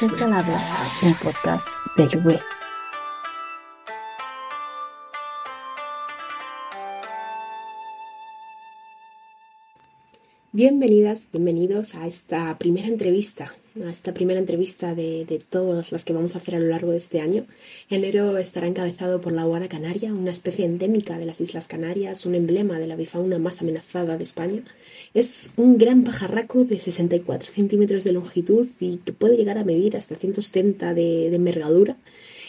Voces al Habla, un podcast del web. Bienvenidas, bienvenidos a esta primera entrevista, a esta primera entrevista de, todas las que vamos a hacer a lo largo de este año. Enero estará encabezado por la guara canaria, una especie endémica de las Islas Canarias, un emblema de la bifauna más amenazada de España. Es un gran pajarraco de 64 centímetros de longitud y que puede llegar a medir hasta 170 de, de envergadura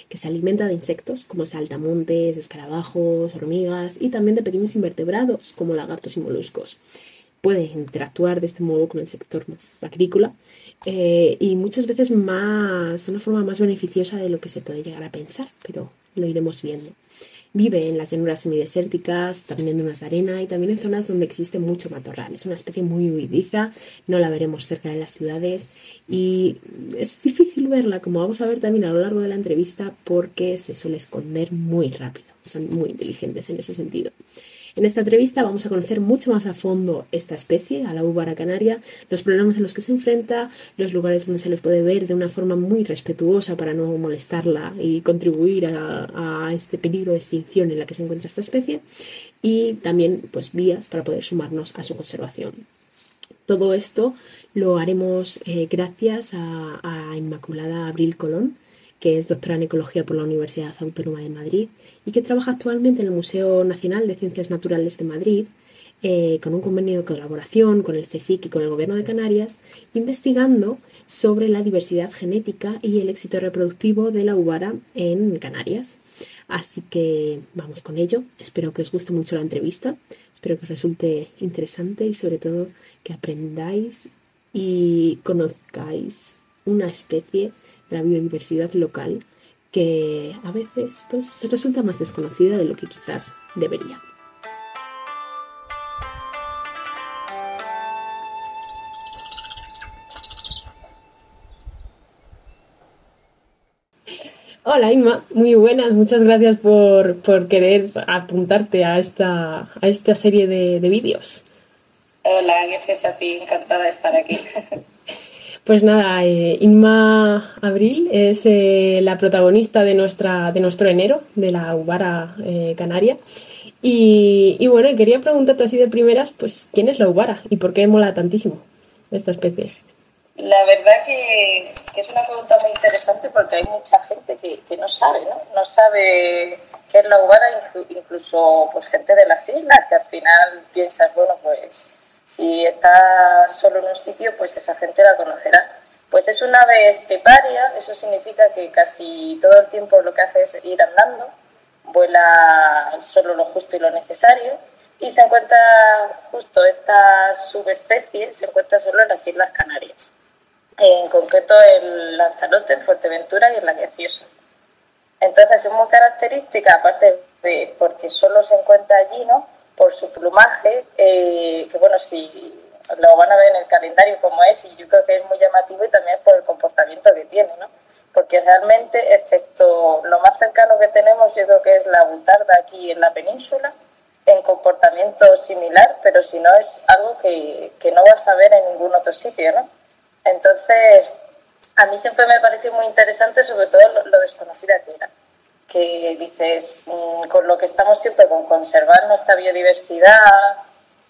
que se alimenta de insectos como saltamontes, escarabajos, hormigas y también de pequeños invertebrados como lagartos y moluscos puede interactuar de este modo con el sector más agrícola eh, y muchas veces más, de una forma más beneficiosa de lo que se puede llegar a pensar, pero lo iremos viendo. Vive en las llanuras semidesérticas, también en dunas de arena y también en zonas donde existe mucho matorral. Es una especie muy huidiza, no la veremos cerca de las ciudades y es difícil verla, como vamos a ver también a lo largo de la entrevista, porque se suele esconder muy rápido. Son muy inteligentes en ese sentido. En esta entrevista vamos a conocer mucho más a fondo esta especie, a la úbara canaria, los problemas en los que se enfrenta, los lugares donde se les puede ver de una forma muy respetuosa para no molestarla y contribuir a, este peligro de extinción en la que se encuentra esta especie y también pues vías para poder sumarnos a su conservación. Todo esto lo haremos eh, gracias a Inmaculada Abril Colón, que es doctora en Ecología por la Universidad Autónoma de Madrid y que trabaja actualmente en el Museo Nacional de Ciencias Naturales de Madrid, eh, con un convenio de colaboración con el CSIC y con el Gobierno de Canarias, investigando sobre la diversidad genética y el éxito reproductivo de la ubara en Canarias. Así que vamos con ello. Espero que os guste mucho la entrevista, espero que os resulte interesante y sobre todo que aprendáis y conozcáis una especie la biodiversidad local que a veces pues, resulta más desconocida de lo que quizás debería. Hola Inma, muy buenas, muchas gracias por, querer apuntarte a esta, a esta serie de, de vídeos. Hola, gracias a ti, encantada de estar aquí. Pues nada, eh, Inma Abril es eh, la protagonista de, nuestra, de nuestro enero, de la Ubara eh, Canaria. Y, bueno, quería preguntarte así de primeras, pues, ¿quién es la Ubara y por qué mola tantísimo esta especie? La verdad que, es una pregunta muy interesante porque hay mucha gente que, no sabe, ¿no? No sabe qué es la Ubara, incluso pues gente de las islas que al final piensas, bueno, pues si está solo en un sitio, pues esa gente la conocerá. Pues es una ave esteparia, eso significa que casi todo el tiempo lo que hace es ir andando, vuela solo lo justo y lo necesario, y se encuentra justo esta subespecie, se encuentra solo en las Islas Canarias, en concreto en Lanzarote, en Fuerteventura y en La Graciosa. Entonces es muy característica, aparte de porque solo se encuentra allí, ¿no? Por su plumaje, eh, que bueno, si lo van a ver en el calendario como es, y yo creo que es muy llamativo y también por el comportamiento que tiene, ¿no? Porque realmente, excepto lo más cercano que tenemos, yo creo que es la butarda aquí en la península, en comportamiento similar, pero si no es algo que, que no vas a ver en ningún otro sitio, ¿no? Entonces, a mí siempre me pareció muy interesante, sobre todo lo desconocida que era que dices, mm, con lo que estamos siempre con conservar nuestra biodiversidad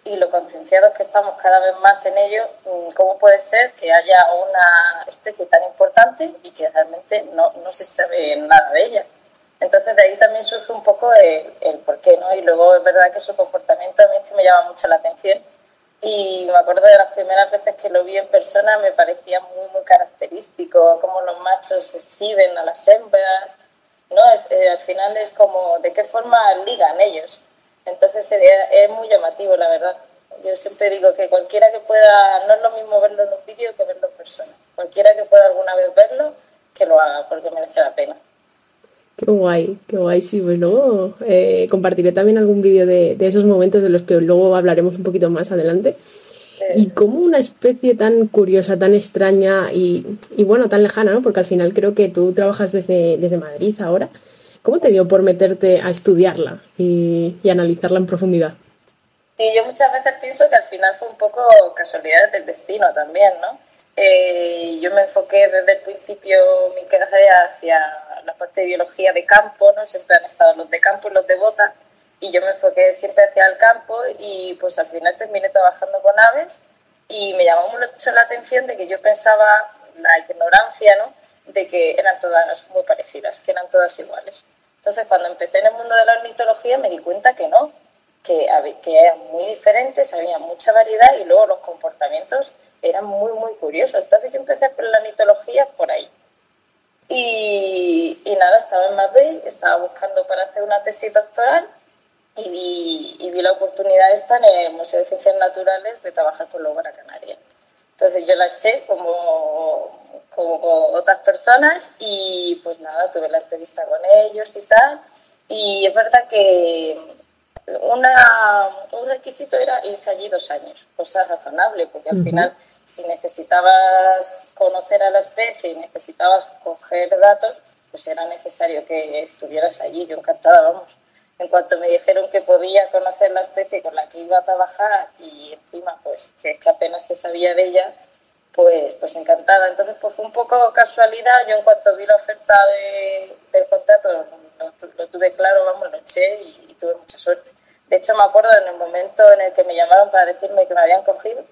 y lo concienciados que estamos cada vez más en ello, mm, ¿cómo puede ser que haya una especie tan importante y que realmente no, no se sabe nada de ella? Entonces de ahí también surge un poco el, el, por qué, ¿no? Y luego es verdad que su comportamiento a mí es que me llama mucho la atención y me acuerdo de las primeras veces que lo vi en persona me parecía muy, muy característico, cómo los machos se exhiben a las hembras, ¿no? Es, eh, al final es como de qué forma ligan ellos. Entonces es muy llamativo, la verdad. Yo siempre digo que cualquiera que pueda, no es lo mismo verlo en un vídeo que verlo en persona. Cualquiera que pueda alguna vez verlo, que lo haga, porque merece la pena. Qué guay, qué guay, sí, pues luego eh, compartiré también algún vídeo de, de, esos momentos de los que luego hablaremos un poquito más adelante y como una especie tan curiosa, tan extraña y, bueno, tan lejana, ¿no? Porque al final creo que tú trabajas desde, desde Madrid ahora. ¿Cómo te dio por meterte a estudiarla y, analizarla en profundidad? Sí, yo muchas veces pienso que al final fue un poco casualidad del destino también, ¿no? Eh, yo me enfoqué desde el principio mi carrera hacia la parte de biología de campo, ¿no? Siempre han estado los de campo y los de bota, y yo me enfoqué siempre hacia el campo y pues al final terminé trabajando con aves y me llamó mucho la atención de que yo pensaba, la ignorancia, ¿no? De que eran todas muy parecidas, que eran todas iguales. Entonces, cuando empecé en el mundo de la ornitología me di cuenta que no, que, que eran muy diferentes, había mucha variedad y luego los comportamientos eran muy, muy curiosos. Entonces yo empecé con la ornitología por ahí. Y, y, nada, estaba en Madrid, estaba buscando para hacer una tesis doctoral y vi, y vi la oportunidad esta en el Museo de Ciencias Naturales de trabajar con Lobara Canaria. Entonces yo la eché como, como otras personas y pues nada, tuve la entrevista con ellos y tal. Y es verdad que una, un requisito era irse allí dos años, cosa razonable, porque al final si necesitabas conocer a la especie y necesitabas coger datos, pues era necesario que estuvieras allí. Yo encantada, vamos. En cuanto me dijeron que podía conocer la especie con la que iba a trabajar y encima, pues, que es que apenas se sabía de ella, pues, pues encantada. Entonces, pues fue un poco casualidad. Yo en cuanto vi la oferta de, del contrato, lo, tuve claro, vamos, lo eché y tuve mucha suerte. De hecho, me acuerdo en el momento en el que me llamaron para decirme que me habían cogido,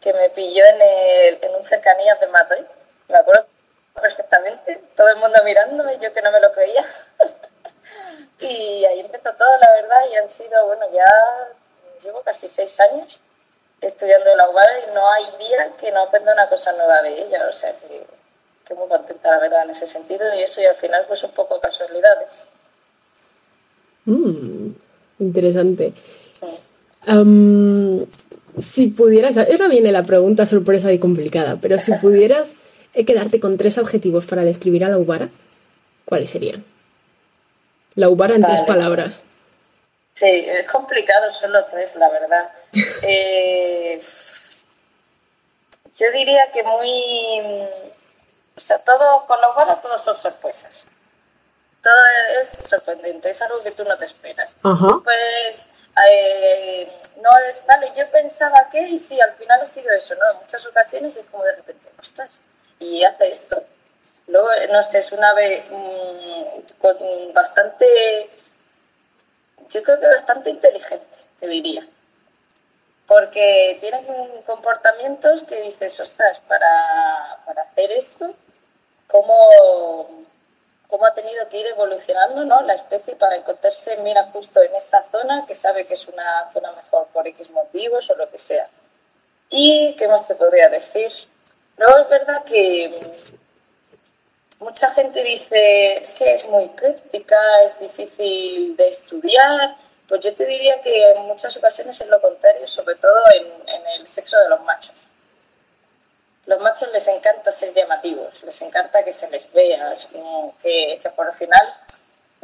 que me pilló en, el, en un cercanías de Madrid. Me acuerdo perfectamente, todo el mundo mirándome, yo que no me lo creía. y empezó todo, la verdad, y han sido, bueno, ya llevo casi seis años estudiando la y no hay día que no aprenda una cosa nueva de ella, o sea que, que muy contenta, la verdad, en ese sentido, y eso y al final pues un poco casualidades. Mm, interesante. si pudieras, ahora viene la pregunta sorpresa y complicada, pero si pudieras eh, quedarte con tres adjetivos para describir a la Ubara, ¿cuáles serían? La Ubara en tres palabras. Sí, es complicado, solo tres, la verdad. Eh, yo diría que muy. O sea, todo, con la Ubara todos son sorpresas todo es sorprendente, es algo que tú no te esperas. Pues eh, no es, vale, yo pensaba que, y sí, al final ha sido eso, ¿no? En muchas ocasiones es como de repente, ostras, y hace esto. Luego, no sé, es una ave mm, con bastante, yo creo que bastante inteligente, te diría. Porque tienen comportamientos que dices, ostras, para, para hacer esto, ¿cómo, cómo ha tenido que ir evolucionando ¿no? la especie para encontrarse, mira, justo en esta zona, que sabe que es una zona mejor por X motivos o lo que sea. ¿Y qué más te podría decir? Luego es verdad que mucha gente dice es que es muy críptica, es difícil de estudiar. Pues yo te diría que en muchas ocasiones es lo contrario, sobre todo en, en el sexo de los machos los machos les encanta ser llamativos, les encanta que se les vea, que, que por el final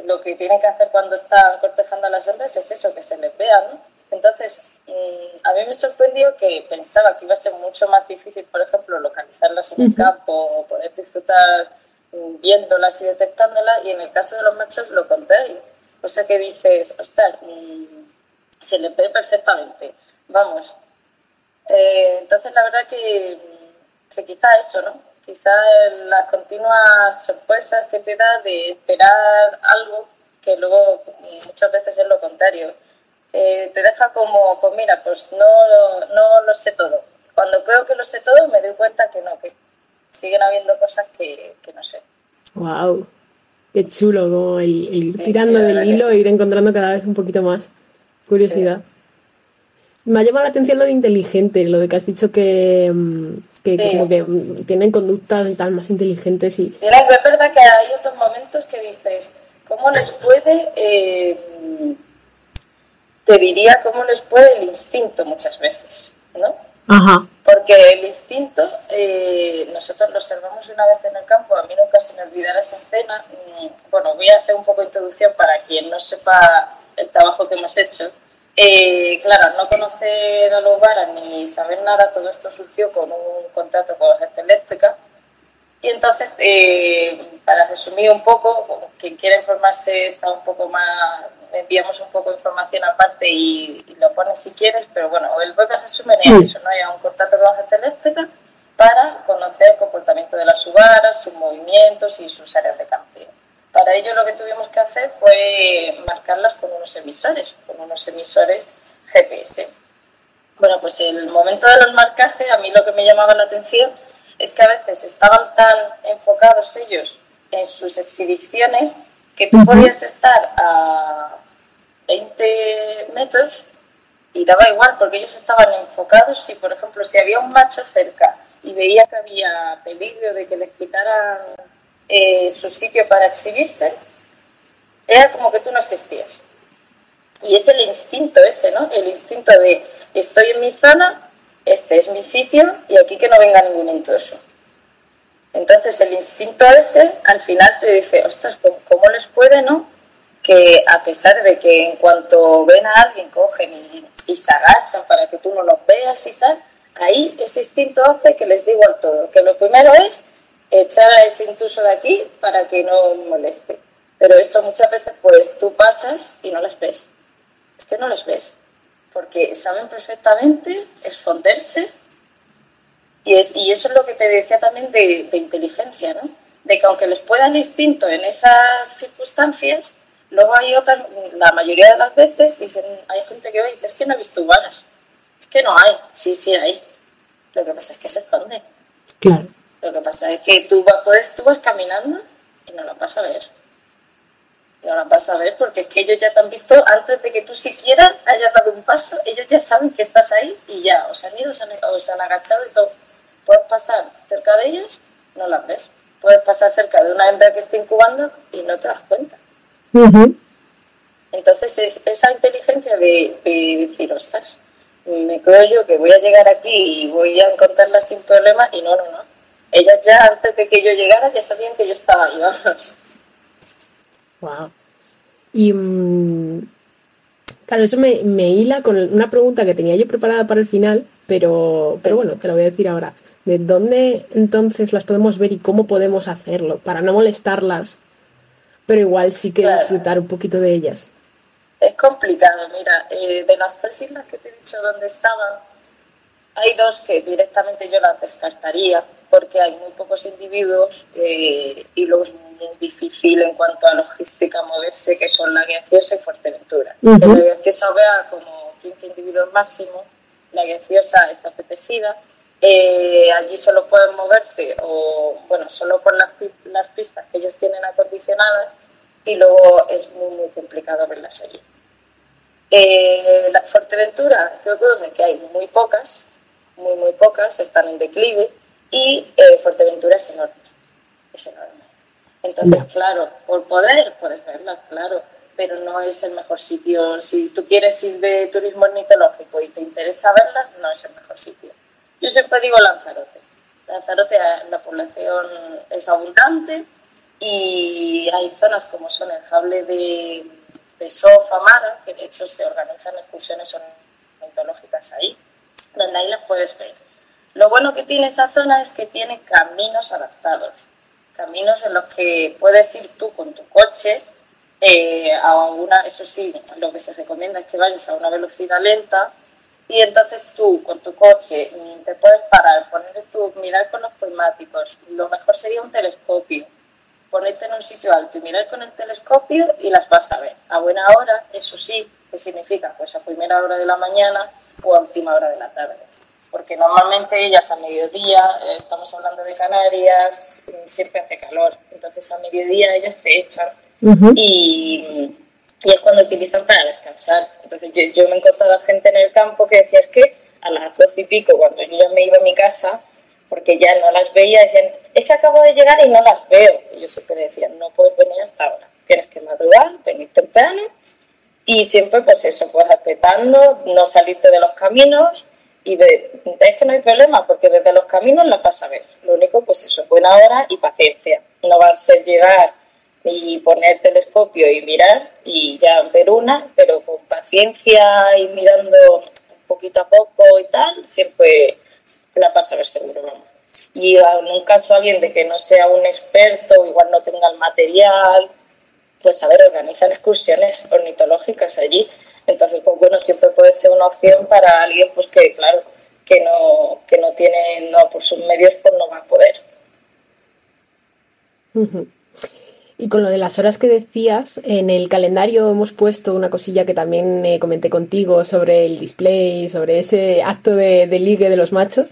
lo que tienen que hacer cuando están cortejando a las hembras es eso, que se les vea, ¿no? Entonces, mm, a mí me sorprendió que pensaba que iba a ser mucho más difícil, por ejemplo, localizarlas en el campo o poder disfrutar viéndolas y detectándolas, y en el caso de los machos lo contrario. O sea que dices, ostras, mm, se les ve perfectamente, vamos. Eh, entonces, la verdad que que quizá eso, ¿no? Quizá las continuas sorpresas que te da de esperar algo que luego muchas veces es lo contrario. Eh, te deja como, pues mira, pues no, no lo sé todo. Cuando creo que lo sé todo, me doy cuenta que no, que siguen habiendo cosas que, no sé. ¡Wow! Qué chulo, como el, ir tirando del hilo e ir encontrando cada vez un poquito más. Curiosidad. Me ha llamado la atención lo de inteligente, lo de que has dicho que, mm, que como que tienen conductas y tal más inteligentes y... es verdad que hay otros momentos que dices, ¿cómo les puede, eh, te diría, cómo les puede el instinto muchas veces, ¿no? Ajá. Porque el instinto, eh, nosotros lo observamos una vez en el campo, a mí nunca se me olvidará esa escena. Mm, bueno, voy a hacer un poco de introducción para quien no sepa el trabajo que hemos hecho. Eh, claro, no conocer a los varas ni saber nada, todo esto surgió con un contrato con la gente eléctrica. Y entonces, eh, para resumir un poco, quien quiera informarse está un poco más, enviamos un poco de información aparte y, lo pones si quieres, pero bueno, el web resumen es eso, ¿no? Hay un contrato con la gente eléctrica para conocer el comportamiento de las uvaras, sus movimientos y sus áreas de campeo. Para ello lo que tuvimos que hacer fue marcarlas con unos emisores, con unos emisores GPS. Bueno, pues el momento de los marcajes, a mí lo que me llamaba la atención es que a veces estaban tan enfocados ellos en sus exhibiciones que tú podías estar a 20 metros y daba igual porque ellos estaban enfocados si, por ejemplo, si había un macho cerca y veía que había peligro de que les quitaran eh, su sitio para exhibirse, era como que tú no existías. Y es el instinto ese, ¿no? El instinto de estoy en mi zona, este es mi sitio y aquí que no venga ningún intruso. Entonces el instinto ese al final te dice, ostras, ¿cómo les puede, no? Que a pesar de que en cuanto ven a alguien cogen y, se agachan para que tú no los veas y tal, ahí ese instinto hace que les digo al todo. Que lo primero es echar a ese intruso de aquí para que no moleste. Pero eso muchas veces pues tú pasas y no les ves. Es que no les ves. Porque saben perfectamente esconderse y, es, y eso es lo que te decía también de, de inteligencia, ¿no? De que aunque les puedan instinto en esas circunstancias, luego hay otras, la mayoría de las veces dicen, hay gente que ve y dice, es que no he visto varas. Es que no hay. Sí, sí hay. Lo que pasa es que se esconde. Claro. Lo que pasa es que tú, vas, puedes, tú vas caminando y no la vas a ver. No la vas a ver porque es que ellos ya te han visto antes de que tú siquiera hayas dado un paso. Ellos ya saben que estás ahí y ya os han ido, os han, os han agachado y todo. Puedes pasar cerca de ellos, no las ves. Puedes pasar cerca de una hembra que esté incubando y no te das cuenta. Entonces es esa inteligencia de, de decir, ostras, me creo yo que voy a llegar aquí y voy a encontrarla sin problema y no, no, no. Ellas ya antes de que yo llegara ya sabían que yo estaba ahí, vamos. Wow. Y mm, claro, eso me, me, hila con una pregunta que tenía yo preparada para el final, pero, pero bueno, te lo voy a decir ahora. ¿De dónde entonces las podemos ver y cómo podemos hacerlo? Para no molestarlas, pero igual sí que claro. disfrutar un poquito de ellas. Es complicado, mira, eh, de las tres islas que te he dicho donde estaban, hay dos que directamente yo las descartaría porque hay muy pocos individuos eh, y luego es muy difícil en cuanto a logística moverse, que son la Graciosa y Fuerteventura. Uh -huh. La Graciosa vea como 15 individuos máximo, la Graciosa está apetecida. Eh, allí solo pueden moverse, o bueno, solo por las, las pistas que ellos tienen acondicionadas, y luego es muy, muy complicado verlas allí. Eh, la Fuerteventura, ¿qué ocurre? Que hay muy pocas, muy, muy pocas, están en declive y eh, Fuerteventura es enorme, es enorme. Entonces, claro, por poder puedes verlas, claro, pero no es el mejor sitio. Si tú quieres ir de turismo ornitológico y te interesa verlas, no es el mejor sitio. Yo siempre digo Lanzarote. Lanzarote, la población es abundante y hay zonas como son el Jable de, de Sofa, Mara, que de hecho se organizan excursiones ornitológicas ahí, donde ahí las puedes ver. Lo bueno que tiene esa zona es que tiene caminos adaptados, caminos en los que puedes ir tú con tu coche eh, a una, eso sí, lo que se recomienda es que vayas a una velocidad lenta y entonces tú con tu coche te puedes parar, poner tu, mirar con los prismáticos, lo mejor sería un telescopio, ponerte en un sitio alto y mirar con el telescopio y las vas a ver. A buena hora, eso sí, ¿qué significa? Pues a primera hora de la mañana o a última hora de la tarde. Porque normalmente ellas a mediodía, eh, estamos hablando de Canarias, siempre hace calor. Entonces a mediodía ellas se echan uh -huh. y, y, es cuando utilizan para descansar. Entonces yo, yo me he encontrado gente en el campo que decía es que a las doce y pico, cuando yo ya me iba a mi casa, porque ya no las veía, decían, es que acabo de llegar y no las veo. Y yo siempre decía, no puedes venir hasta ahora, tienes que madrugar, venir temprano y siempre pues eso, pues respetando, no salirte de los caminos y de, es que no hay problema porque desde los caminos las vas a ver. Lo único pues eso, buena hora y paciencia. No vas a llegar y poner telescopio y mirar y ya ver una, pero con paciencia y mirando poquito a poco y tal, siempre la vas a ver seguro. Y en un caso alguien de que no sea un experto, igual no tenga el material, pues a ver, organizan excursiones ornitológicas allí. Entonces, pues bueno, siempre puede ser una opción para alguien, pues que, claro, que no, que no tiene, no, por sus medios, pues no va a poder. Y con lo de las horas que decías, en el calendario hemos puesto una cosilla que también eh, comenté contigo sobre el display, sobre ese acto de, ligue de los machos,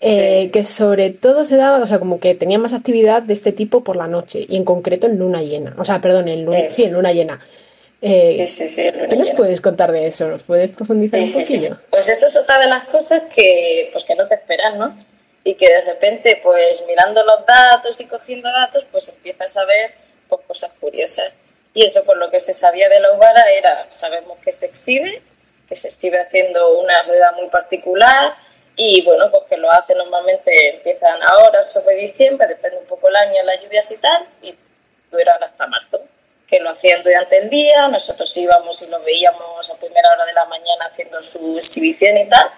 eh, que sobre todo se daba, o sea, como que tenía más actividad de este tipo por la noche y en concreto en luna llena, o sea, perdón, en luna, sí, en luna llena. Eh, sí, sí, ¿Qué nos puedes contar de eso? ¿Nos puedes profundizar un poquillo? Pues eso es otra de las cosas que, pues que no te esperas, ¿no? Y que de repente, pues mirando los datos y cogiendo datos, pues empiezas a ver cosas curiosas. Y eso por lo que se sabía de la uvara era, sabemos que se exhibe, que se exhibe haciendo una rueda muy particular y bueno, pues que lo hace normalmente, empiezan ahora sobre diciembre, depende un poco el año, las lluvias y tal, y duran hasta marzo, que lo hacían durante el día, nosotros íbamos y lo veíamos a primera hora de la mañana haciendo su exhibición y tal.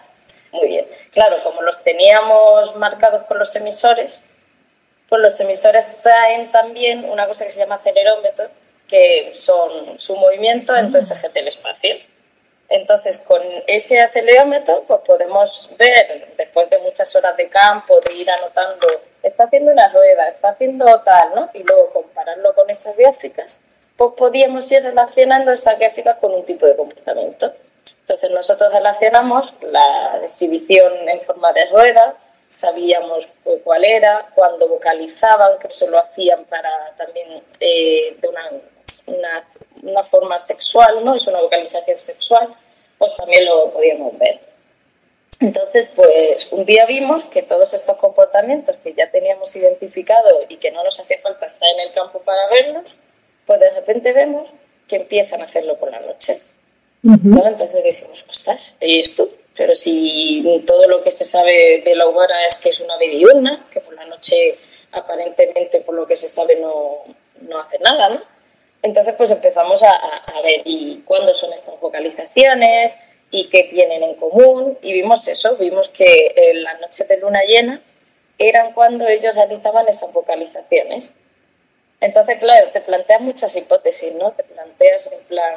Muy bien. Claro, como los teníamos marcados con los emisores, pues los emisores traen también una cosa que se llama acelerómetro, que son su movimiento en todo ese eje del espacio. Entonces, con ese acelerómetro, pues podemos ver, después de muchas horas de campo, de ir anotando, está haciendo una rueda, está haciendo tal, ¿no? Y luego compararlo con esas gráficas, pues podíamos ir relacionando esas gráficas con un tipo de comportamiento. Entonces, nosotros relacionamos la exhibición en forma de rueda sabíamos cuál era, cuando vocalizaban, que eso lo hacían para también eh, de una, una, forma sexual, ¿no? Es una vocalización sexual, pues también lo podíamos ver. Entonces, pues un día vimos que todos estos comportamientos que ya teníamos identificado y que no nos hacía falta estar en el campo para verlos, pues de repente vemos que empiezan a hacerlo por la noche. Entonces decimos, ostras, ¿y esto? Pero si todo lo que se sabe de la uvara es que es una ave diurna, que por la noche aparentemente, por lo que se sabe, no, no hace nada, ¿no? Entonces, pues empezamos a, a, ver y cuándo son estas vocalizaciones y qué tienen en común. Y vimos eso, vimos que en las noches de luna llena eran cuando ellos realizaban esas vocalizaciones. Entonces, claro, te planteas muchas hipótesis, ¿no? Te planteas en plan,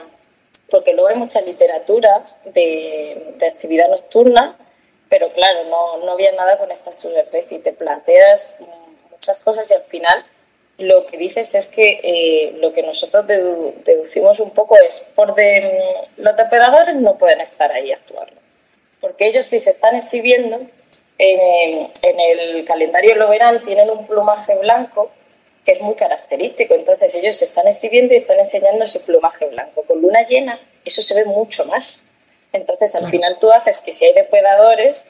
porque luego hay mucha literatura de, actividad nocturna, pero claro, no, no había nada con estas subespecies y te planteas muchas cosas y al final lo que dices es que eh, lo que nosotros deducimos un poco es, por de, los depredadores no pueden estar ahí actuando, porque ellos si se están exhibiendo, en, en el calendario lo verán, tienen un plumaje blanco que es muy característico. Entonces ellos se están exhibiendo y están enseñando ese plumaje blanco. Con luna llena eso se ve mucho más. Entonces al final tú haces que si hay depredadores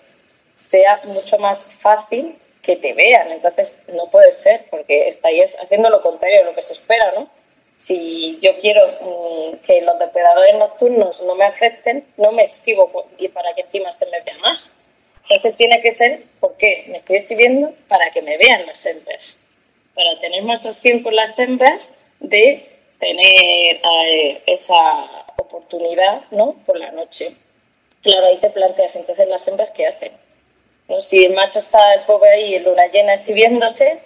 sea mucho más fácil que te vean. Entonces no puede ser porque estáis haciendo lo contrario de lo que se espera, ¿no? Si yo quiero mm, que los depredadores nocturnos no me afecten, no me exhibo y para que encima se me vea más. Entonces tiene que ser, porque me estoy exhibiendo para que me vean las hembras para tener más opción con las hembras de tener eh, esa oportunidad ¿no? por la noche. Claro, ahí te planteas entonces las hembras qué hacen. ¿No? Si el macho está el pobre ahí en luna llena exhibiéndose,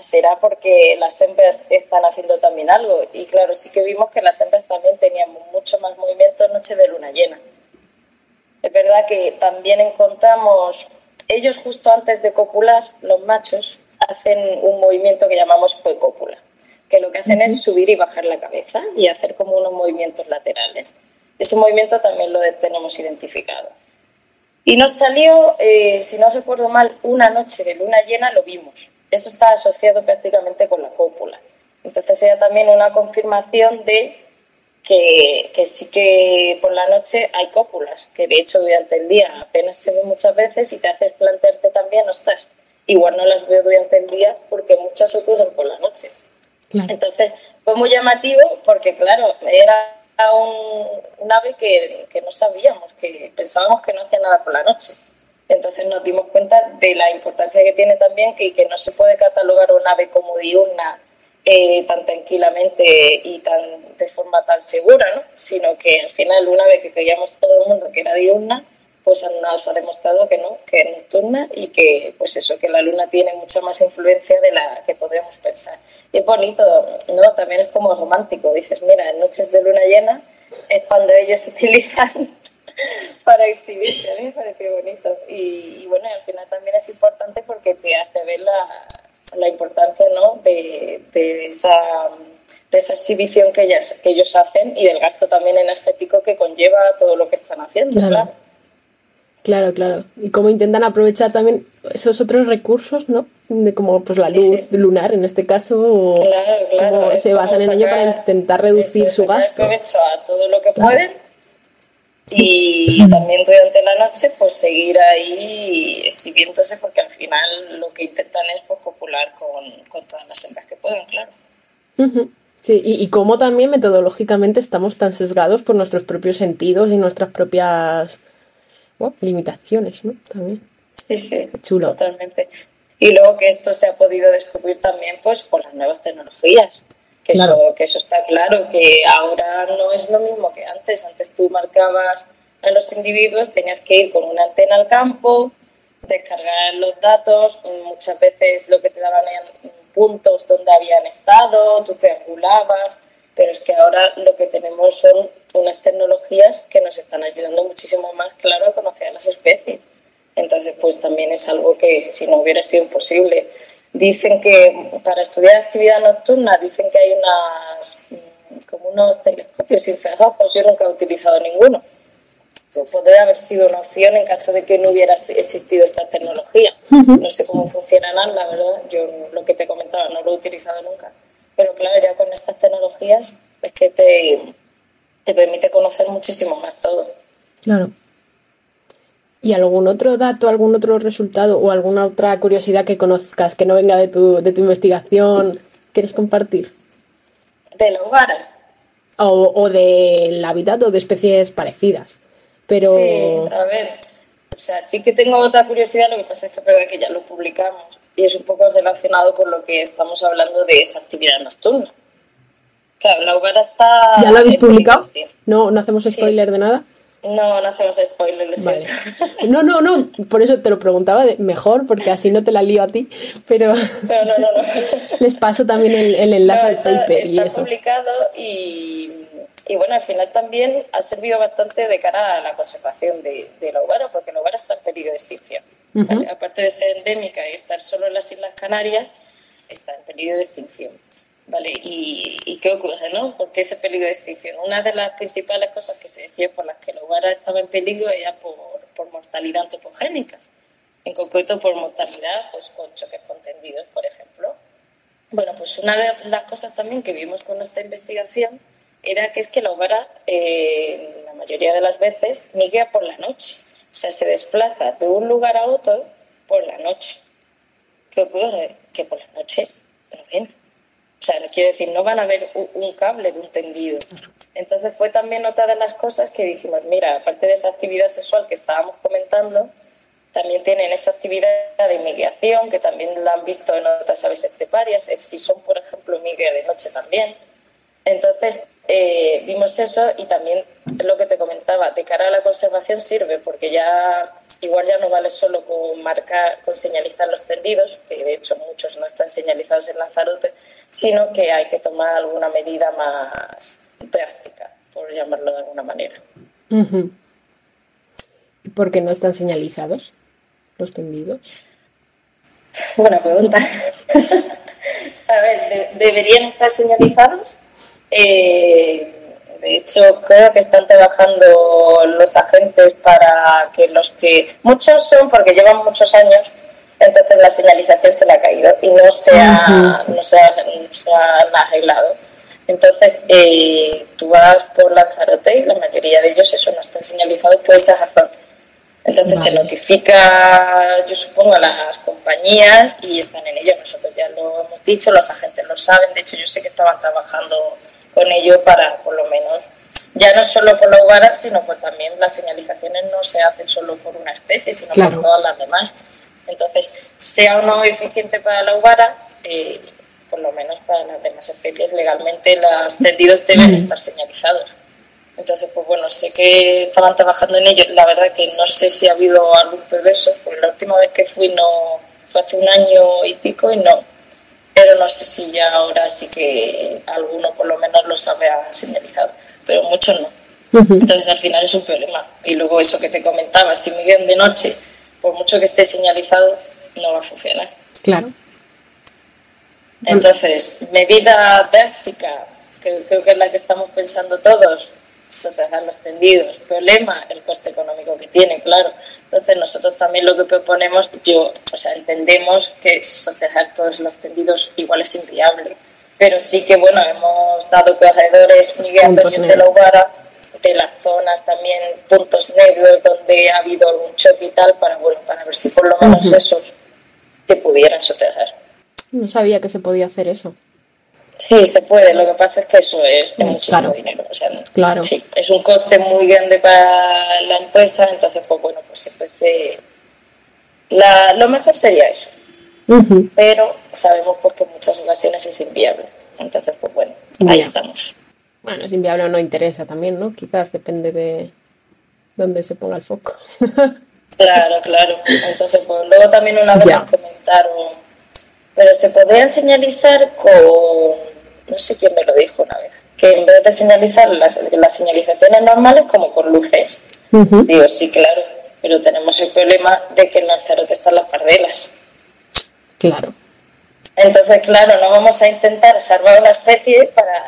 será porque las hembras están haciendo también algo. Y claro, sí que vimos que las hembras también tenían mucho más movimiento noche de luna llena. Es verdad que también encontramos, ellos justo antes de copular, los machos, hacen un movimiento que llamamos poecópula, que lo que hacen es subir y bajar la cabeza y hacer como unos movimientos laterales. Ese movimiento también lo tenemos identificado. Y nos salió, eh, si no recuerdo mal, una noche de luna llena lo vimos. Eso está asociado prácticamente con la cópula. Entonces era también una confirmación de que, que, sí que por la noche hay cópulas, que de hecho durante el día apenas se ven muchas veces y te haces plantearte también, ostras, igual no las veo durante el día porque muchas ocurren por la noche. Entonces fue muy llamativo porque, claro, era un, ave que, no sabíamos, que pensábamos que no hacía nada por la noche. Entonces nos dimos cuenta de la importancia que tiene también que, que no se puede catalogar un ave como diurna eh, tan tranquilamente y tan de forma tan segura, ¿no? sino que al final una ave que creíamos todo el mundo que era diurna, pues nos ha demostrado que no, que es nocturna y que, pues eso, que la luna tiene mucha más influencia de la que podemos pensar. Y es bonito, ¿no? También es como romántico. Dices, mira, en noches de luna llena es cuando ellos utilizan para exhibirse. A mí me pareció bonito. Y, bueno, al final también es importante porque te hace ver la, la importancia ¿no? de, de, esa, de esa exhibición que, ellas, que ellos hacen y del gasto también energético que conlleva todo lo que están haciendo. claro. Claro, claro. Y cómo intentan aprovechar también esos otros recursos, ¿no? De como pues la luz lunar en este caso, claro, claro. se basan en ello para intentar reducir su gasto. a todo lo que pueden y también durante la noche pues seguir ahí exhibiéndose porque al final lo que intentan es pues, copular con, con todas las hembras que puedan, claro. Sí, y, y cómo también metodológicamente estamos tan sesgados por nuestros propios sentidos y nuestras propias limitaciones, ¿no? También. Sí, sí, Chulo. totalmente. Y luego que esto se ha podido descubrir también pues por las nuevas tecnologías. Que, eso, que eso está claro, que ahora no es lo mismo que antes. Antes tú marcabas a los individuos, tenías que ir con una antena al campo, descargar los datos, muchas veces lo que te daban eran puntos donde habían estado, tú te angulabas, pero es que ahora lo que tenemos son unas tecnologías que nos están ayudando muchísimo más, claro, a conocer a las especies. Entonces, pues también es algo que si no hubiera sido imposible. Dicen que para estudiar actividad nocturna, dicen que hay unas mm, como unos telescopios infrarrojos, yo nunca he utilizado ninguno. podría haber sido una opción en caso de que no hubiera existido esta tecnología. No sé cómo funcionarán, la verdad, yo lo que te comentaba no lo he utilizado nunca. Pero claro, ya con estas tecnologías es que te, te permite conocer muchísimo más todo. Claro. ¿Y algún otro dato, algún otro resultado o alguna otra curiosidad que conozcas que no venga de tu, de tu investigación quieres compartir? De la hogar. O, o del hábitat o de especies parecidas. Pero... Sí, a ver, o sea, sí que tengo otra curiosidad, lo que pasa es que es que ya lo publicamos y es un poco relacionado con lo que estamos hablando de esa actividad nocturna. Claro, la hoguera está... ¿Ya lo habéis publicado? No, no hacemos spoiler de nada. No, no hacemos spoiler, lo vale. No, no, no, por eso te lo preguntaba mejor, porque así no te la lío a ti, pero, pero no, no, no. les paso también el, el enlace del paper y eso. publicado y, y, bueno, al final también ha servido bastante de cara a la conservación de, de la hoguera, porque la hoguera está en peligro de extinción. Aparte de ser endémica y estar solo en las Islas Canarias, está en peligro de extinción. ¿Vale? ¿Y, qué ocurre, no? ¿Por qué ese peligro de extinción? Una de las principales cosas que se decía por las que el hogar estaba en peligro era por, por mortalidad antropogénica. En concreto, por mortalidad pues, con choques contendidos, por ejemplo. Bueno, pues una de las cosas también que vimos con esta investigación era que es que la hogar, eh, la mayoría de las veces, migra por la noche. O sea, se desplaza de un lugar a otro por la noche. ¿Qué ocurre? Que por la noche no ven o sea, quiero decir, no van a ver un cable de un tendido. Entonces fue también otra de las cosas que dijimos, mira, aparte de esa actividad sexual que estábamos comentando, también tienen esa actividad de inmigración, que también la han visto en otras aves esteparias, si son, por ejemplo, migra de noche también. Entonces, eh, vimos eso y también lo que te comentaba, de cara a la conservación sirve, porque ya igual ya no vale solo con marcar, con señalizar los tendidos, que de hecho muchos no están señalizados en Lanzarote, sino que hay que tomar alguna medida más drástica, por llamarlo de alguna manera. ¿Y por qué no están señalizados los tendidos? Buena pregunta. A ver, deberían estar señalizados. Eh, de hecho, creo que están trabajando los agentes para que los que... Muchos son porque llevan muchos años entonces la señalización se le ha caído y no se ha, no se ha, arreglado. Entonces, eh, tú vas por Lanzarote y la mayoría de ellos eso no están señalizados por esa razón. Entonces se notifica, yo supongo, a las compañías y están en ello. Nosotros ya lo hemos dicho, los agentes lo saben. De hecho, yo sé que estaban trabajando con ello para, por lo menos, ya no solo por la uvara, sino pues también las señalizaciones no se hacen solo por una especie, sino por todas las demás. Entonces, sea o no eficiente para la uvara, eh, por lo menos para las demás especies, legalmente los tendidos deben estar señalizados. Entonces, pues bueno, sé que estaban trabajando en ello. La verdad que no sé si ha habido algún progreso, porque la última vez que fui no fue hace un año y pico y no. Pero no sé si ya ahora sí que alguno por lo menos los había señalizado, pero muchos no. Entonces al final es un problema. Y luego eso que te comentaba, si migran de noche, por mucho que esté señalizado, no va a funcionar. Claro. Entonces, medida drástica, que creo que es la que estamos pensando todos, soterrar los tendidos. Problema, el coste económico que tiene, claro. Entonces nosotros también lo que proponemos, yo, o sea, entendemos que soterrar todos los tendidos igual es inviable. Pero sí que, bueno, hemos dado corredores migratorios de la Ubara, de las zonas también, puntos negros donde ha habido algún choque y tal, para, bueno, para ver si por lo menos esos se pudieran soterrar. No sabía que se podía hacer eso. Sí, se puede. Lo que pasa es que eso es, muchísimo dinero. O sea, claro. Sí, es un coste muy grande para la empresa. Entonces, pues bueno, pues siempre se. La, lo mejor sería eso. Pero sabemos porque en muchas ocasiones es inviable. Entonces, pues bueno, ahí estamos. Bueno, es inviable o no interesa también, ¿no? Quizás depende de dónde se ponga el foco. claro, claro. Entonces, pues luego también una vez nos comentaron pero se podrían señalizar con, no sé quién me lo dijo una vez, que en vez de señalizar las, las señalizaciones normales como con luces. Digo, sí, claro, pero tenemos el problema de que en Lanzarote están las pardelas. Claro. Entonces, claro, no vamos a intentar salvar una especie para,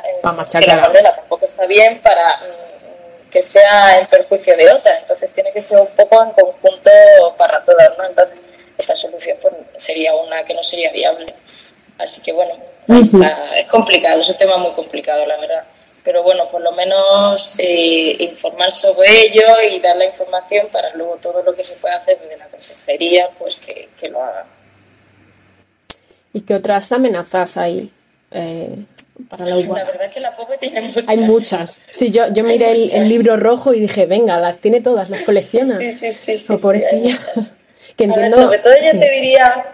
que la pardela tampoco está bien para mm, que sea en perjuicio de otra. Entonces tiene que ser un poco en conjunto para todas, ¿no? Entonces, esta solución pues, sería una que no sería viable. Así que bueno, es complicado, es un tema muy complicado, la verdad. Pero bueno, por lo menos eh, informar sobre ello y dar la información para luego todo lo que se pueda hacer desde la consejería, pues que, lo hagan. ¿Y qué otras amenazas hay eh, para la La verdad es que la POPE tiene muchas. Hay muchas. Sí, yo, yo miré el, libro rojo y dije, venga, las tiene todas, las colecciona. Sí, sí, sí. sí, sobre todo yo te diría,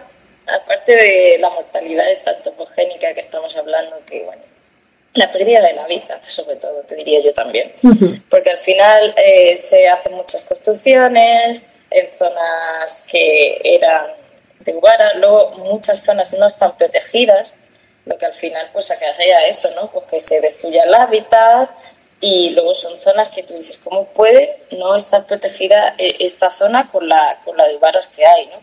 aparte de la mortalidad esta antropogénica que estamos hablando, que bueno, la pérdida del hábitat, sobre todo, te diría yo también. Porque al final eh, se hacen muchas construcciones en zonas que eran de Ubara, luego muchas zonas no están protegidas, lo que al final pues acarrea eso, ¿no? Pues que se destruya el hábitat, y luego son zonas que tú dices, ¿cómo puede no estar protegida eh, esta zona con la, con la de varas que hay? ¿no?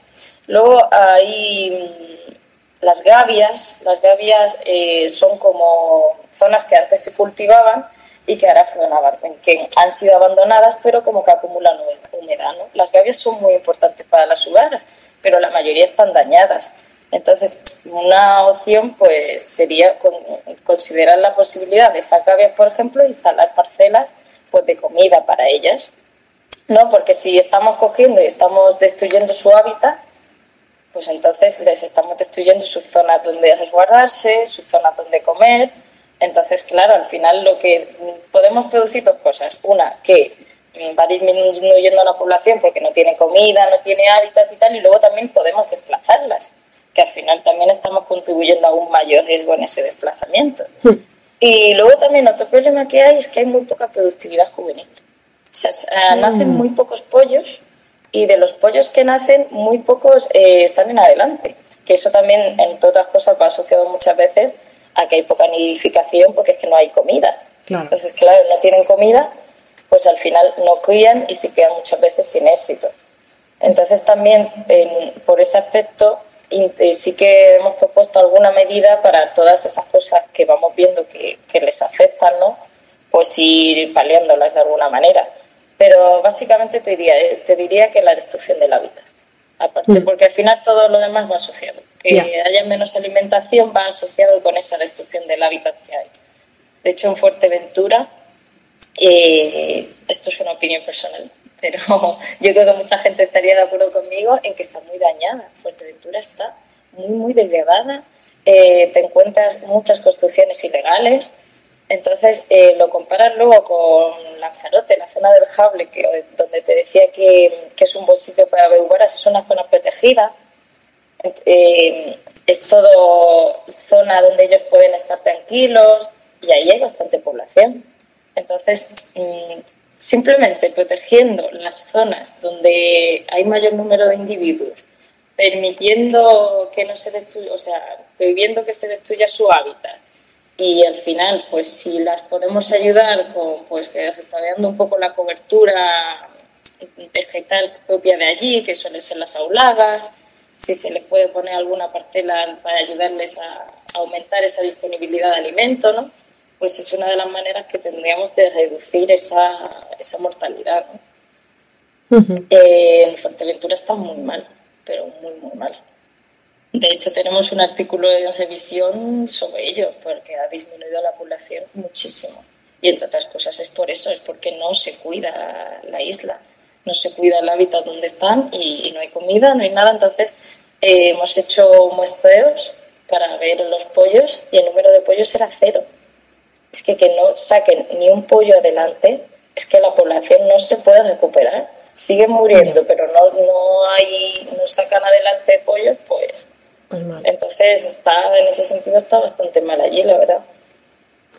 Luego hay mm, las gavias, las gavias eh, son como zonas que antes se cultivaban y que ahora que han sido abandonadas, pero como que acumulan humedad. ¿no? Las gavias son muy importantes para las uvaras, pero la mayoría están dañadas. Entonces, una opción pues sería considerar la posibilidad de sacar, por ejemplo, instalar parcelas pues de comida para ellas. ¿No? Porque si estamos cogiendo y estamos destruyendo su hábitat, pues entonces les estamos destruyendo sus zonas donde resguardarse, sus zonas donde comer. Entonces, claro, al final lo que podemos producir dos cosas. Una, que va disminuyendo la población porque no tiene comida, no tiene hábitat y tal, y luego también podemos desplazarlas que al final también estamos contribuyendo a un mayor riesgo en ese desplazamiento. Hmm. Y luego también otro problema que hay es que hay muy poca productividad juvenil. O sea, hmm. nacen muy pocos pollos y de los pollos que nacen, muy pocos eh, salen adelante. Que eso también, entre otras cosas, va asociado muchas veces a que hay poca nidificación porque es que no hay comida. Entonces, claro, no tienen comida, pues al final no crían y se quedan muchas veces sin éxito. Entonces también por ese aspecto y sí que hemos propuesto alguna medida para todas esas cosas que vamos viendo que, les afectan, ¿no? Pues ir paliándolas de alguna manera. Pero básicamente te diría, eh, te diría que la destrucción del hábitat. Aparte, mm. porque al final todo lo demás va asociado. Que haya menos alimentación va asociado con esa destrucción del hábitat que hay. De hecho, en Fuerteventura, eh, esto es una opinión personal, pero yo creo que mucha gente estaría de acuerdo conmigo en que está muy dañada. Fuerteventura está muy, muy degradada. Eh, te encuentras muchas construcciones ilegales. Entonces, eh, lo comparas luego con Lanzarote, la zona del Jable, que, donde te decía que, es un buen sitio para bebueras, es una zona protegida. Eh, es todo zona donde ellos pueden estar tranquilos y ahí hay bastante población. Entonces, mm, simplemente protegiendo las zonas donde hay mayor número de individuos, permitiendo que no se destruya, o sea, prohibiendo que se destruya su hábitat y al final, pues si las podemos ayudar con, pues restaurando un poco la cobertura vegetal propia de allí, que suelen ser las aulagas, si se les puede poner alguna parcela para ayudarles a, aumentar esa disponibilidad de alimento, ¿no? Pues es una de las maneras que tendríamos de reducir esa, esa mortalidad. Eh, en Fuerteventura está muy mal, pero muy, muy mal. De hecho, tenemos un artículo de revisión sobre ello, porque ha disminuido la población muchísimo. Y entre otras cosas es por eso, es porque no se cuida la isla, no se cuida el hábitat donde están y, no hay comida, no hay nada. Entonces, eh, hemos hecho muestreos para ver los pollos y el número de pollos era cero. Es que que no saquen ni un pollo adelante, es que la población no se puede recuperar. Siguen muriendo, pero no, no, hay, no sacan adelante pollos, pues pues Entonces, está, en ese sentido está bastante mal allí, la verdad.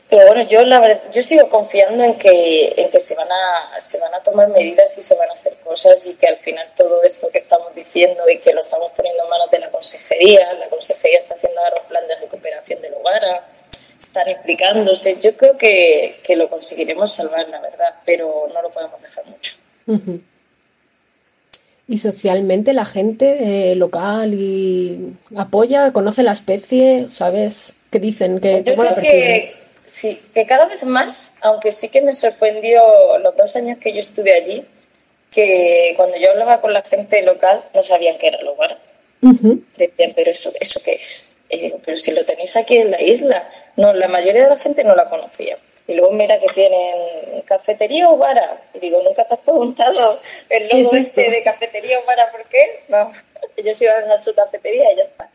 Pero bueno, yo la verdad, yo sigo confiando en que, en que se van a, se van a tomar medidas y se van a hacer cosas y que al final todo esto que estamos diciendo y que lo estamos poniendo en manos de la consejería, la consejería está haciendo ahora un plan de recuperación del hogar, están implicándose. Yo creo que, que lo conseguiremos salvar, la verdad, pero no lo podemos dejar mucho. Y socialmente la gente eh, local y apoya, conoce la especie, ¿sabes? ¿Qué dicen? que Yo creo que sí, que cada vez más, aunque sí que me sorprendió los dos años que yo estuve allí, que cuando yo hablaba con la gente local no sabían qué era el hogar. Decían, pero eso, ¿eso qué es? Pero si lo tenéis aquí en la isla. No, la mayoría de la gente no la conocía. Y luego mira que tienen cafetería o vara. Y digo, ¿nunca te has preguntado el logo este de cafetería o vara por qué? No, ellos iban a su cafetería y ya está.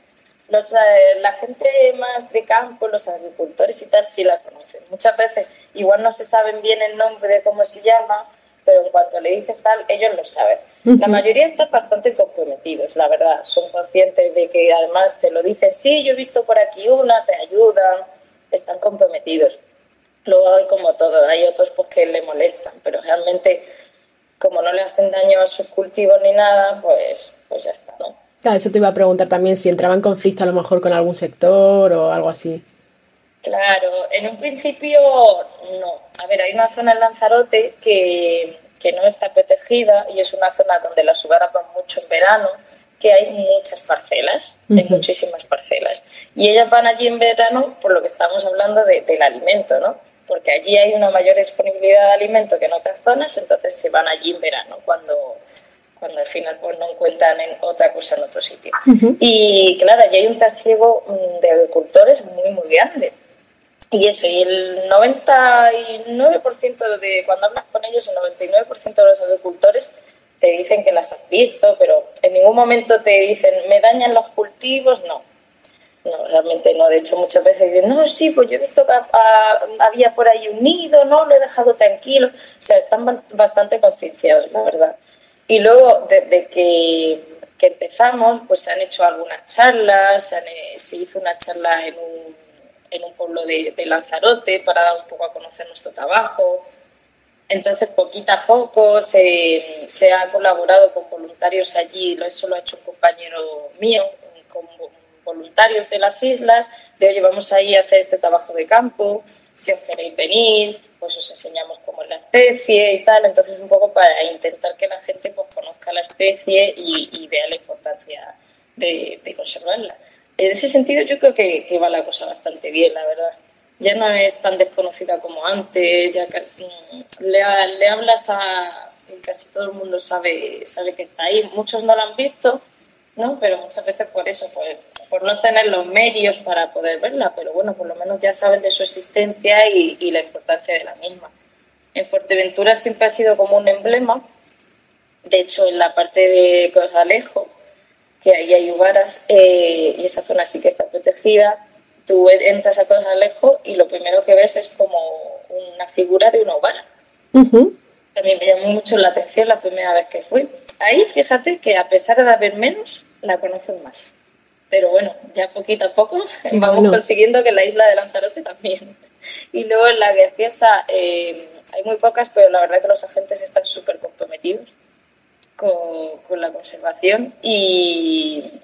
Los, eh, la gente más de campo, los agricultores y tal, sí la conocen. Muchas veces igual no se saben bien el nombre de cómo se llama, pero en cuanto le dices tal, ellos lo saben. La mayoría están bastante comprometidos, la verdad. Son conscientes de que además te lo dicen, sí, yo he visto por aquí una, te ayudan, están comprometidos. Luego hay como todo, hay otros pues que le molestan, pero realmente como no le hacen daño a sus cultivos ni nada, pues, pues ya está, ¿no? Claro, eso te iba a preguntar también si entraba en conflicto a lo mejor con algún sector o algo así. Claro, en un principio no. A ver, hay una zona en Lanzarote que, que no está protegida y es una zona donde las hogaras van mucho en verano, que hay muchas parcelas, hay muchísimas parcelas. Y ellas van allí en verano por lo que estamos hablando de, del alimento, ¿no? porque allí hay una mayor disponibilidad de alimento que en otras zonas, entonces se van allí en verano cuando, cuando al final pues, no encuentran en otra cosa en otro sitio. Y claro, allí hay un trasiego mm, de agricultores muy, muy grande. Y eso, y el 99% de cuando hablas con ellos, el 99% de los agricultores te dicen que las has visto, pero en ningún momento te dicen, me dañan los cultivos, no no, realmente no. De hecho, muchas veces dicen, no, sí, pues yo he visto que había por ahí un nido, no, lo he dejado tranquilo. O sea, están bastante concienciados, la verdad. Y luego, desde que, empezamos, pues se han hecho algunas charlas, se, hizo una charla en un, en un pueblo de, Lanzarote para dar un poco a conocer nuestro trabajo. Entonces, poquito a poco se, se ha colaborado con voluntarios allí, eso lo ha hecho un compañero mío, voluntarios de las islas, de oye, vamos ahí a hacer este trabajo de campo, si os queréis venir, pues os enseñamos cómo es la especie y tal. Entonces, un poco para intentar que la gente pues conozca la especie y, vea la importancia de, conservarla. En ese sentido, yo creo que, va la cosa bastante bien, la verdad. Ya no es tan desconocida como antes, ya que, mm, le, hablas a casi todo el mundo sabe, sabe que está ahí. Muchos no la han visto, ¿no? Pero muchas veces por eso, pues, por no tener los medios para poder verla, pero bueno, por lo menos ya saben de su existencia y, la importancia de la misma. En Fuerteventura siempre ha sido como un emblema, de hecho en la parte de Corralejo, que ahí hay uvaras, eh, y esa zona sí que está protegida, tú entras a Corralejo y lo primero que ves es como una figura de una uvara. También me llamó mucho la atención la primera vez que fui. Ahí, fíjate que a pesar de haber menos, la conocen más. Pero bueno, ya poquito a poco vamos consiguiendo que la isla de Lanzarote también. Y luego en la Guerciesa eh, hay muy pocas, pero la verdad que los agentes están súper comprometidos con, con, la conservación y,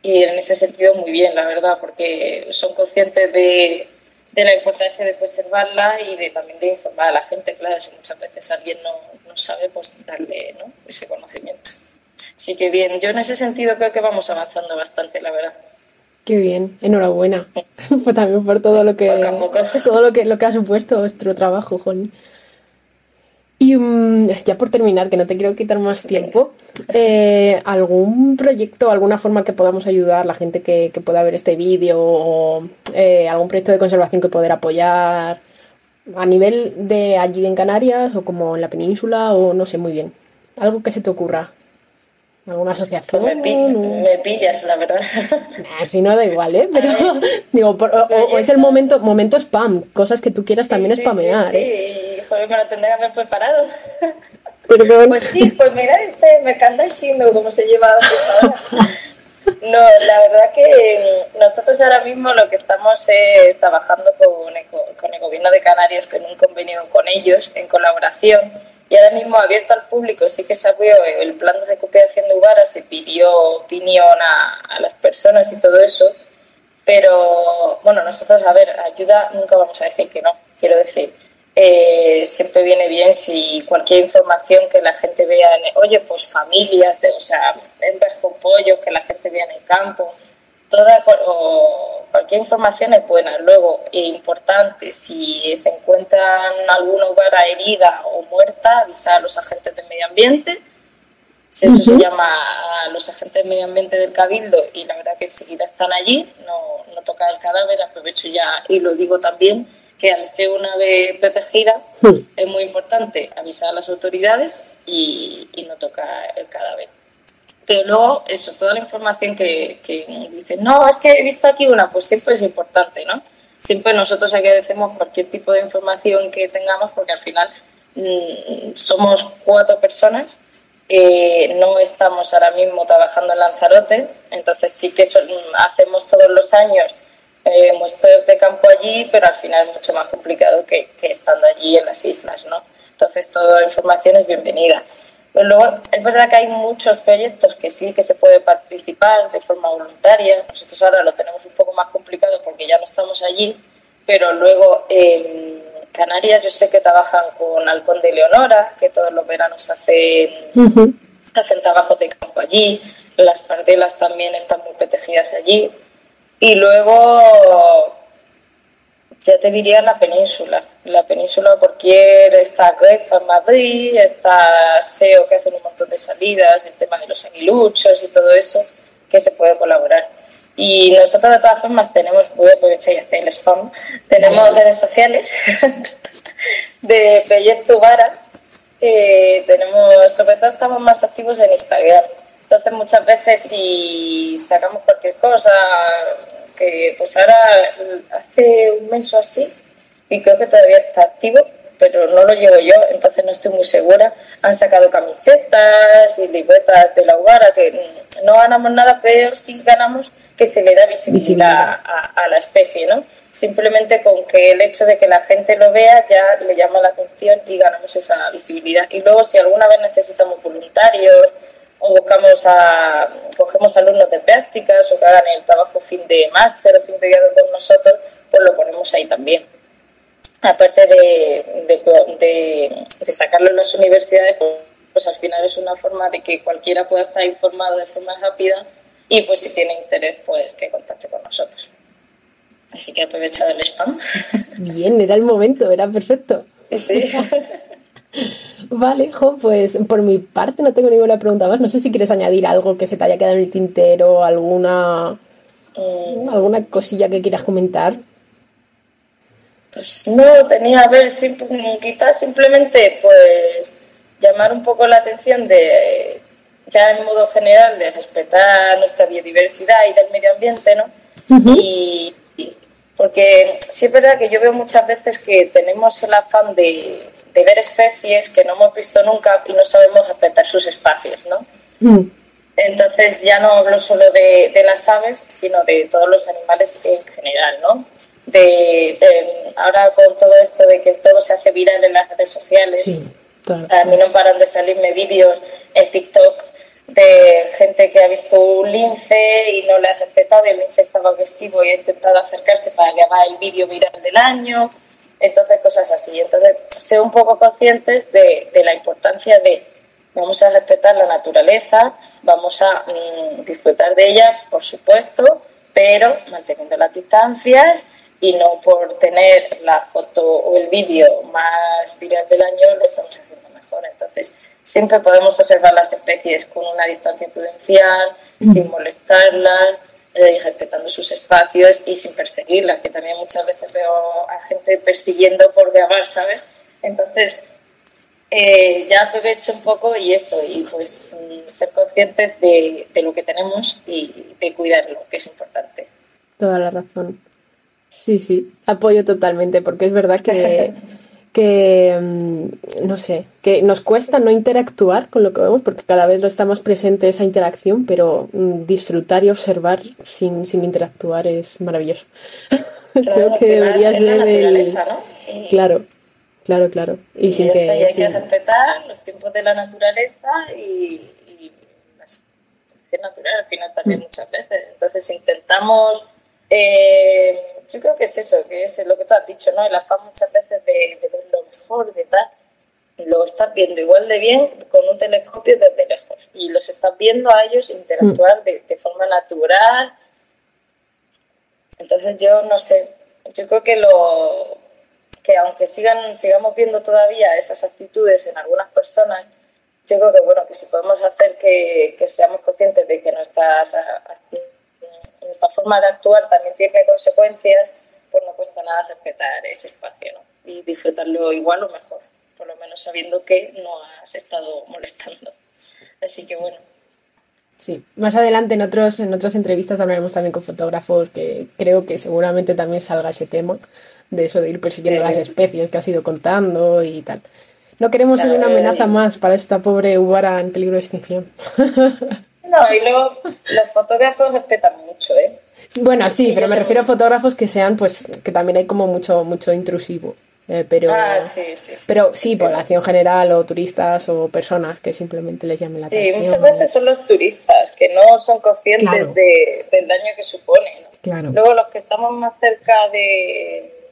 y, en ese sentido muy bien, la verdad, porque son conscientes de, de la importancia de preservarla y de también de informar a la gente, claro, si muchas veces alguien no, no sabe, pues darle ¿no? ese conocimiento. Así que bien, yo en ese sentido creo que vamos avanzando bastante, la verdad. Qué bien, enhorabuena. pues también por todo lo que todo lo que lo que ha supuesto vuestro trabajo, Joni. Y mm, ya por terminar, que no te quiero quitar más tiempo, eh, ¿algún proyecto, alguna forma que podamos ayudar a la gente que, pueda ver este vídeo o eh, algún proyecto de conservación que poder apoyar a nivel de allí en Canarias o como en la península o no sé muy bien? Algo que se te ocurra. ¿Alguna asociación? Pues me, pillas, la verdad. si no da igual, ¿eh? Pero, digo, o, es el momento, momento spam, cosas que tú quieras también spamear, sí, ¿eh? Joder, me lo tendré que haber preparado. Pues sí, pues mira este merchandising, cómo se lleva ahora. No, la verdad que nosotros ahora mismo lo que estamos es trabajando con, con el gobierno de Canarias, con un convenio con ellos, en colaboración. Y ahora mismo abierto al público sí que se abrió el plan de recuperación de Ugara, se pidió opinión a, a, las personas y todo eso, pero bueno, nosotros, a ver, ayuda nunca vamos a decir que no, quiero decir, eh, siempre viene bien si cualquier información que la gente vea, oye, pues familias, de, o sea, hembras con pollo, que la gente vea en el campo, toda o cualquier información es buena. Luego, importante, si se encuentran alguna hogar herida o muerta, avisar a los agentes de medio ambiente. Eso se llama a los agentes de medio ambiente del Cabildo y la verdad que enseguida están allí, no, no toca el cadáver, aprovecho ya y lo digo también, que al ser una ave protegida es muy importante avisar a las autoridades y, y no tocar el cadáver. Pero luego, eso, toda la información que, que dicen, no, es que he visto aquí una, pues siempre es importante, ¿no? Siempre nosotros agradecemos cualquier tipo de información que tengamos porque al final mm, somos cuatro personas, eh, no estamos ahora mismo trabajando en Lanzarote, entonces sí que hacemos todos los años eh, muestras de campo allí, pero al final es mucho más complicado que, que estando allí en las islas, ¿no? Entonces toda la información es bienvenida. Pero luego es verdad que hay muchos proyectos que sí que se puede participar de forma voluntaria. Nosotros ahora lo tenemos un poco más complicado porque ya no estamos allí, pero luego en Canarias yo sé que trabajan con Halcón de Leonora, que todos los veranos hacen, hacen trabajos de campo allí. Las pardelas también están muy protegidas allí. Y luego ya te diría la península. La península, cualquier, está Grefa en Madrid, está SEO que hacen un montón de salidas, el tema de los aguiluchos y todo eso, que se puede colaborar. Y nosotros de todas formas tenemos, voy a aprovechar y hacer el spam, tenemos redes sociales de Proyecto Vara, eh, tenemos, sobre todo estamos más activos en Instagram. Entonces muchas veces si sacamos cualquier cosa, que pues ahora hace un mes o así, y creo que todavía está activo, pero no lo llevo yo, entonces no estoy muy segura. Han sacado camisetas y libretas de la Ugara, que no ganamos nada, pero sí ganamos que se le da visibilidad, A, la especie, ¿no? Simplemente con que el hecho de que la gente lo vea ya le llama la atención y ganamos esa visibilidad. Y luego si alguna vez necesitamos voluntarios o buscamos a, cogemos alumnos de prácticas o que hagan el trabajo fin de máster o fin de grado con nosotros, pues lo ponemos ahí también. Aparte de, de, sacarlo en las universidades, pues, pues, al final es una forma de que cualquiera pueda estar informado de forma rápida y pues si tiene interés, pues que contacte con nosotros. Así que aprovechado el spam. Bien, era el momento, era perfecto. Sí. Vale, Jo, pues por mi parte no tengo ninguna pregunta más. No sé si quieres añadir algo que se te haya quedado en el tintero, alguna, mm. alguna cosilla que quieras comentar. Pues no, tenía a ver, quizás simplemente pues llamar un poco la atención de, ya en modo general, de respetar nuestra biodiversidad y del medio ambiente, ¿no? y, porque sí es verdad que yo veo muchas veces que tenemos el afán de, de ver especies que no hemos visto nunca y no sabemos respetar sus espacios, ¿no? Mm. Entonces ya no hablo solo de, las aves, sino de todos los animales en general, ¿no? De, ahora con todo esto de que todo se hace viral en las redes sociales, a mí no paran de salirme vídeos en TikTok de gente que ha visto un lince y no le ha respetado y el lince estaba agresivo y ha intentado acercarse para grabar el vídeo viral del año. Entonces, cosas así. Entonces, ser un poco conscientes de, de la importancia de vamos a respetar la naturaleza, vamos a mm, disfrutar de ella, por supuesto, pero manteniendo las distancias y no por tener la foto o el vídeo más viral del año lo estamos haciendo mejor. Entonces, siempre podemos observar las especies con una distancia prudencial, sin molestarlas, eh, respetando sus espacios y sin perseguirlas, que también muchas veces veo a gente persiguiendo por grabar, ¿sabes? Entonces, eh, ya aprovecho un poco y eso, y pues mm, ser conscientes de, de lo que tenemos y de cuidarlo, que es importante. Toda la razón. Sí, sí, apoyo totalmente, porque es verdad que, que mm, no sé, que nos cuesta no interactuar con lo que vemos, porque cada vez lo está más presente esa interacción, pero mm, disfrutar y observar sin, sin interactuar es maravilloso. Creo que debería ser el... ¿no? Claro, claro, claro. Y, sin que, hay que respetar los tiempos de la naturaleza y, y la selección natural al final también mm. muchas veces. Entonces intentamos eh, yo creo que es eso, que es lo que tú has dicho, ¿no? El afán muchas veces de, ver lo mejor, de tal. Lo estás viendo igual de bien con un telescopio desde lejos. Y los estás viendo a ellos interactuar de, forma natural. Entonces yo no sé, yo creo que lo que aunque sigan, sigamos viendo todavía esas actitudes en algunas personas, yo creo que bueno, que si podemos hacer que, que seamos conscientes de que nuestras nuestra forma de actuar también tiene consecuencias, pues no cuesta nada respetar ese espacio y disfrutarlo igual o mejor, por lo menos sabiendo que no has estado molestando. Así que bueno. Sí, más adelante en, otros, en otras entrevistas hablaremos también con fotógrafos que creo que seguramente también salga ese tema de eso de ir persiguiendo las especies que has ido contando y tal. No queremos ser una amenaza más para esta pobre ubara en peligro de extinción. No, y luego los fotógrafos respetan mucho, ¿eh? Bueno, sí, pero me refiero a fotógrafos que sean, pues, que también hay como mucho, mucho intrusivo. Eh, pero, ah, sí, sí, pero sí, población general o turistas o personas que simplemente les llamen la atención. Sí, muchas veces son los turistas que no son conscientes de, del daño que supone. ¿no? Claro. Luego los que estamos más cerca de,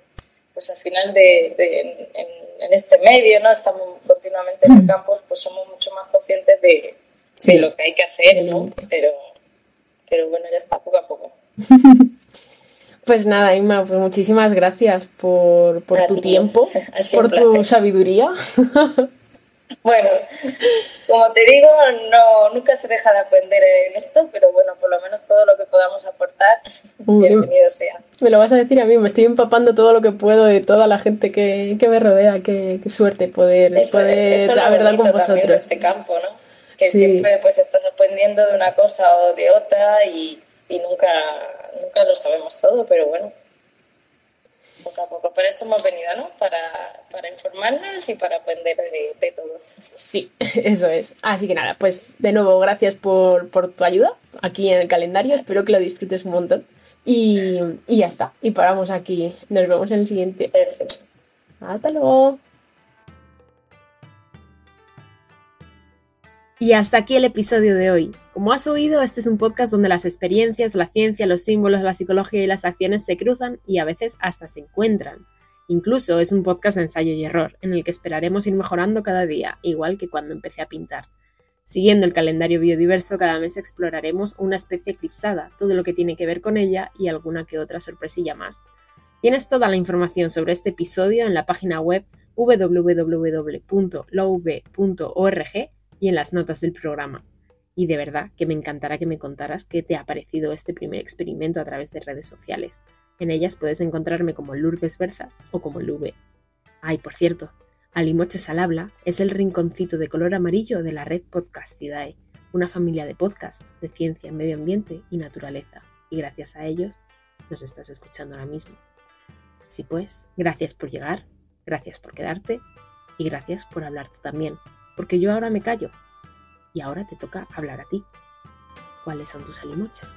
pues al final de, de en, este medio, ¿no? Estamos continuamente en el campus, pues somos mucho más conscientes de, sí. lo que hay que hacer, ¿no? Pero, pero bueno, ya está, poco a poco. Pues nada, Inma, pues muchísimas gracias por, por tu tiempo, por tu sabiduría. Bueno, como te digo, no, nunca se deja de aprender en esto, pero bueno, por lo menos todo lo que podamos aportar, bienvenido sea. Me lo vas a decir a mí, me estoy empapando todo lo que puedo de toda la gente que, que me rodea, qué, qué suerte poder, poder haber con vosotros. este campo, ¿no? Que siempre pues estás aprendiendo de una cosa o de otra y, nunca, nunca lo sabemos todo, pero bueno, poco a poco. Para eso hemos venido, ¿no? Para, informarnos y para aprender de, todo. Sí, eso es. Así que nada, pues de nuevo, gracias por, tu ayuda aquí en el calendario. Espero que lo disfrutes un montón. Y, y ya está. Y paramos aquí. Nos vemos en el siguiente. Perfecto. Hasta luego. Y hasta aquí el episodio de hoy. Como has oído, este es un podcast donde las experiencias, la ciencia, los símbolos, la psicología y las acciones se cruzan y a veces hasta se encuentran. Incluso es un podcast de ensayo y error, en el que esperaremos ir mejorando cada día, igual que cuando empecé a pintar. Siguiendo el calendario biodiverso, cada mes exploraremos una especie eclipsada, todo lo que tiene que ver con ella y alguna que otra sorpresilla más. Tienes toda la información sobre este episodio en la página web www.love.org y en las notas del programa. Y de verdad que me encantará que me contaras qué te ha parecido este primer experimento a través de redes sociales. En ellas puedes encontrarme como Lourdes Berzas o como Lube. Ay, por cierto, Alimoches al habla es el rinconcito de color amarillo de la red Podcastidae, una familia de podcasts de ciencia, medio ambiente y naturaleza. Y gracias a ellos nos estás escuchando ahora mismo. Así pues, gracias por llegar, gracias por quedarte y gracias por hablar tú también porque yo ahora me callo y ahora te toca hablar a ti. ¿Cuáles son tus alimoches?